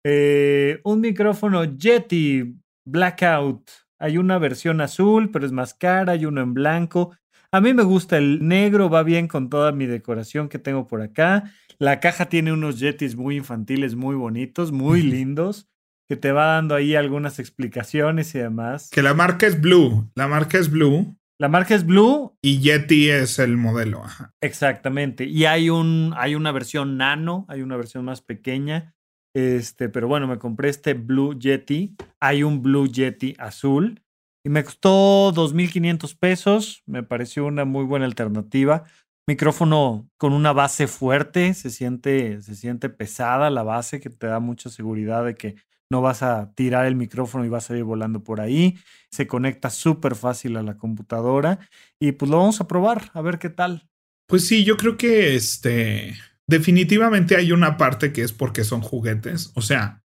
[SPEAKER 1] eh, un micrófono Yeti Blackout. Hay una versión azul, pero es más cara, hay uno en blanco. A mí me gusta el negro, va bien con toda mi decoración que tengo por acá. La caja tiene unos Yetis muy infantiles, muy bonitos, muy lindos que te va dando ahí algunas explicaciones y demás.
[SPEAKER 2] Que la marca es Blue. La marca es Blue.
[SPEAKER 1] La marca es Blue.
[SPEAKER 2] Y Yeti es el modelo.
[SPEAKER 1] Exactamente. Y hay, un, hay una versión nano, hay una versión más pequeña. Este, pero bueno, me compré este Blue Yeti. Hay un Blue Yeti azul. Y me costó 2.500 pesos. Me pareció una muy buena alternativa. Micrófono con una base fuerte. Se siente, se siente pesada la base, que te da mucha seguridad de que no vas a tirar el micrófono y vas a ir volando por ahí. Se conecta súper fácil a la computadora y pues lo vamos a probar, a ver qué tal.
[SPEAKER 2] Pues sí, yo creo que este definitivamente hay una parte que es porque son juguetes, o sea,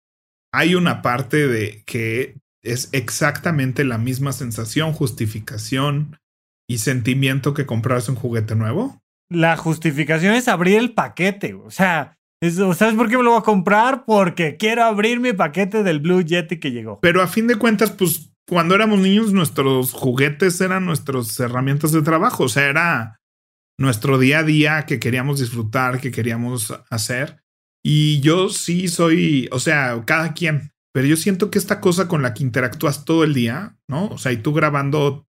[SPEAKER 2] hay una parte de que es exactamente la misma sensación, justificación y sentimiento que comprarse un juguete nuevo.
[SPEAKER 1] La justificación es abrir el paquete, o sea, ¿Sabes por qué me lo voy a comprar? Porque quiero abrir mi paquete del Blue Yeti que llegó.
[SPEAKER 2] Pero a fin de cuentas, pues cuando éramos niños, nuestros juguetes eran nuestras herramientas de trabajo. O sea, era nuestro día a día que queríamos disfrutar, que queríamos hacer. Y yo sí soy, o sea, cada quien, pero yo siento que esta cosa con la que interactúas todo el día, ¿no? O sea, y tú grabando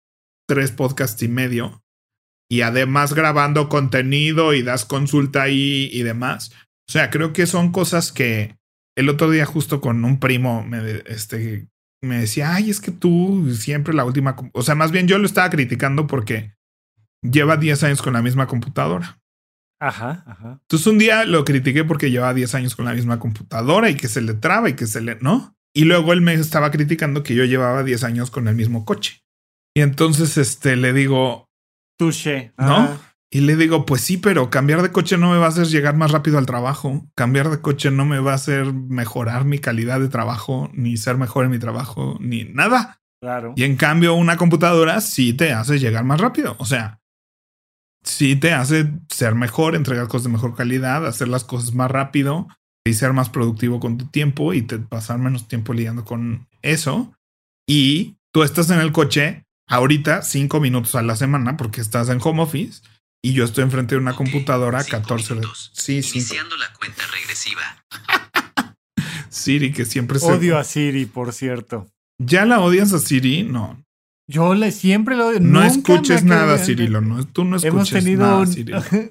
[SPEAKER 2] tres podcasts y medio, y además grabando contenido y das consulta ahí y demás. O sea, creo que son cosas que el otro día justo con un primo me, este, me decía, ay, es que tú siempre la última, o sea, más bien yo lo estaba criticando porque lleva 10 años con la misma computadora.
[SPEAKER 1] Ajá, ajá.
[SPEAKER 2] Entonces un día lo critiqué porque lleva 10 años con la misma computadora y que se le traba y que se le, ¿no? Y luego él me estaba criticando que yo llevaba 10 años con el mismo coche. Y entonces este le digo,
[SPEAKER 1] Touché.
[SPEAKER 2] ¿no? Y le digo, pues sí, pero cambiar de coche no me va a hacer llegar más rápido al trabajo. Cambiar de coche no me va a hacer mejorar mi calidad de trabajo, ni ser mejor en mi trabajo, ni nada.
[SPEAKER 1] Claro.
[SPEAKER 2] Y en cambio, una computadora sí te hace llegar más rápido. O sea, sí te hace ser mejor, entregar cosas de mejor calidad, hacer las cosas más rápido y ser más productivo con tu tiempo y te pasar menos tiempo lidiando con eso. Y tú estás en el coche ahorita cinco minutos a la semana porque estás en home office y yo estoy enfrente de una computadora 14
[SPEAKER 3] horas.
[SPEAKER 2] Sí, sí.
[SPEAKER 3] Iniciando la cuenta regresiva.
[SPEAKER 2] Siri, que siempre
[SPEAKER 1] se. Odio a Siri, por cierto.
[SPEAKER 2] ¿Ya la odias a Siri? No.
[SPEAKER 1] Yo le siempre lo odio.
[SPEAKER 2] No escuches nada, Cirilo. No, tú no escuches
[SPEAKER 1] Hemos tenido
[SPEAKER 2] nada,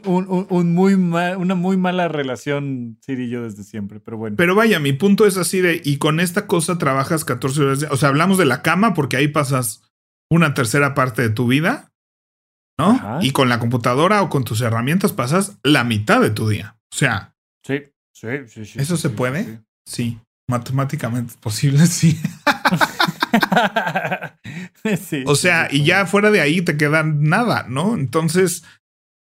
[SPEAKER 1] un, un, muy una muy mala relación, Siri y yo, desde siempre, pero bueno.
[SPEAKER 2] Pero vaya, mi punto es así de, y con esta cosa trabajas 14 horas. o sea, hablamos de la cama porque ahí pasas una tercera parte de tu vida, ¿no? Y con la computadora o con tus herramientas pasas la mitad de tu día. O sea.
[SPEAKER 1] Sí, sí, sí. sí
[SPEAKER 2] ¿Eso se puede? Sí. Matemáticamente es posible, sí. o sea, y ya fuera de ahí te queda nada, ¿no? Entonces,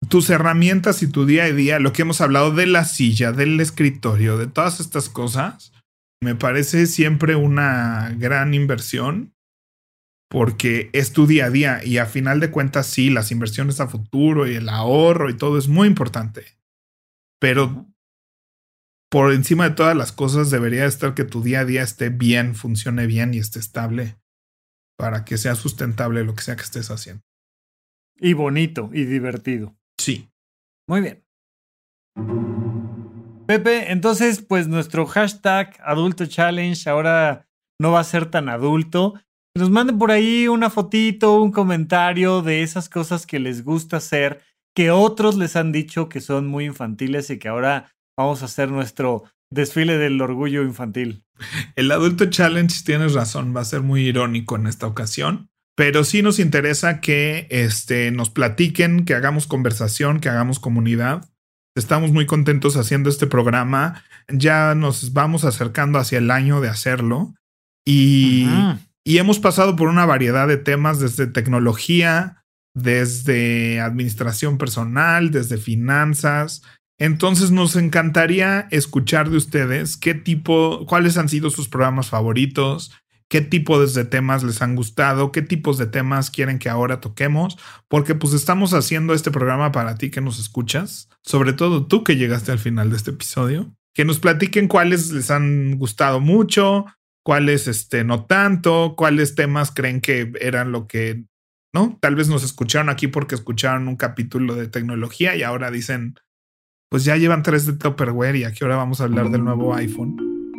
[SPEAKER 2] tus herramientas y tu día a día, lo que hemos hablado de la silla, del escritorio, de todas estas cosas, me parece siempre una gran inversión porque es tu día a día y a final de cuentas sí, las inversiones a futuro y el ahorro y todo es muy importante. Pero por encima de todas las cosas debería estar que tu día a día esté bien, funcione bien y esté estable para que sea sustentable lo que sea que estés haciendo.
[SPEAKER 1] Y bonito y divertido.
[SPEAKER 2] Sí.
[SPEAKER 1] Muy bien. Pepe, entonces pues nuestro hashtag adulto challenge ahora no va a ser tan adulto nos manden por ahí una fotito, un comentario de esas cosas que les gusta hacer, que otros les han dicho que son muy infantiles y que ahora vamos a hacer nuestro desfile del orgullo infantil.
[SPEAKER 2] El adulto challenge, tienes razón, va a ser muy irónico en esta ocasión, pero sí nos interesa que este, nos platiquen, que hagamos conversación, que hagamos comunidad. Estamos muy contentos haciendo este programa. Ya nos vamos acercando hacia el año de hacerlo. Y, y hemos pasado por una variedad de temas desde tecnología, desde administración personal, desde finanzas. Entonces nos encantaría escuchar de ustedes qué tipo, cuáles han sido sus programas favoritos, qué tipo de temas les han gustado, qué tipos de temas quieren que ahora toquemos, porque pues estamos haciendo este programa para ti que nos escuchas, sobre todo tú que llegaste al final de este episodio, que nos platiquen cuáles les han gustado mucho, cuáles este, no tanto, cuáles temas creen que eran lo que, ¿no? Tal vez nos escucharon aquí porque escucharon un capítulo de tecnología y ahora dicen, pues ya llevan tres de Tupperware y aquí ahora vamos a hablar del nuevo iPhone.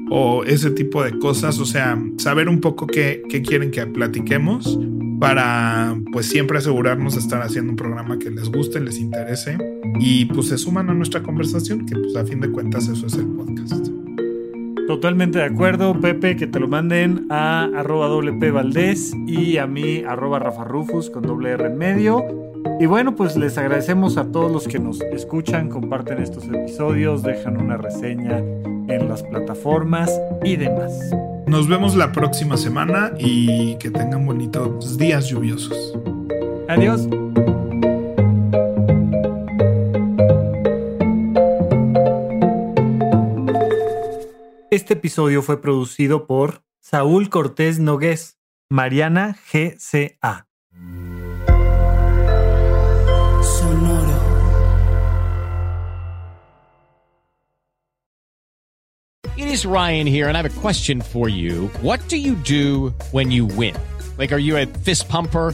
[SPEAKER 2] O ese tipo de cosas, o sea, saber un poco qué, qué quieren que platiquemos para pues siempre asegurarnos de estar haciendo un programa que les guste, les interese y pues se suman a nuestra conversación, que pues a fin de cuentas eso es el podcast.
[SPEAKER 1] Totalmente de acuerdo, Pepe, que te lo manden a arroba WP Valdés y a mí arroba Rafa Rufus con doble R en medio. Y bueno, pues les agradecemos a todos los que nos escuchan, comparten estos episodios, dejan una reseña en las plataformas y demás.
[SPEAKER 2] Nos vemos la próxima semana y que tengan bonitos días lluviosos.
[SPEAKER 1] Adiós. Este episodio fue producido por Saúl Cortés Nogués, Mariana GCA.
[SPEAKER 3] is Ryan here, and I have a question for you. What do you do when you win? Like, are you a fist pumper?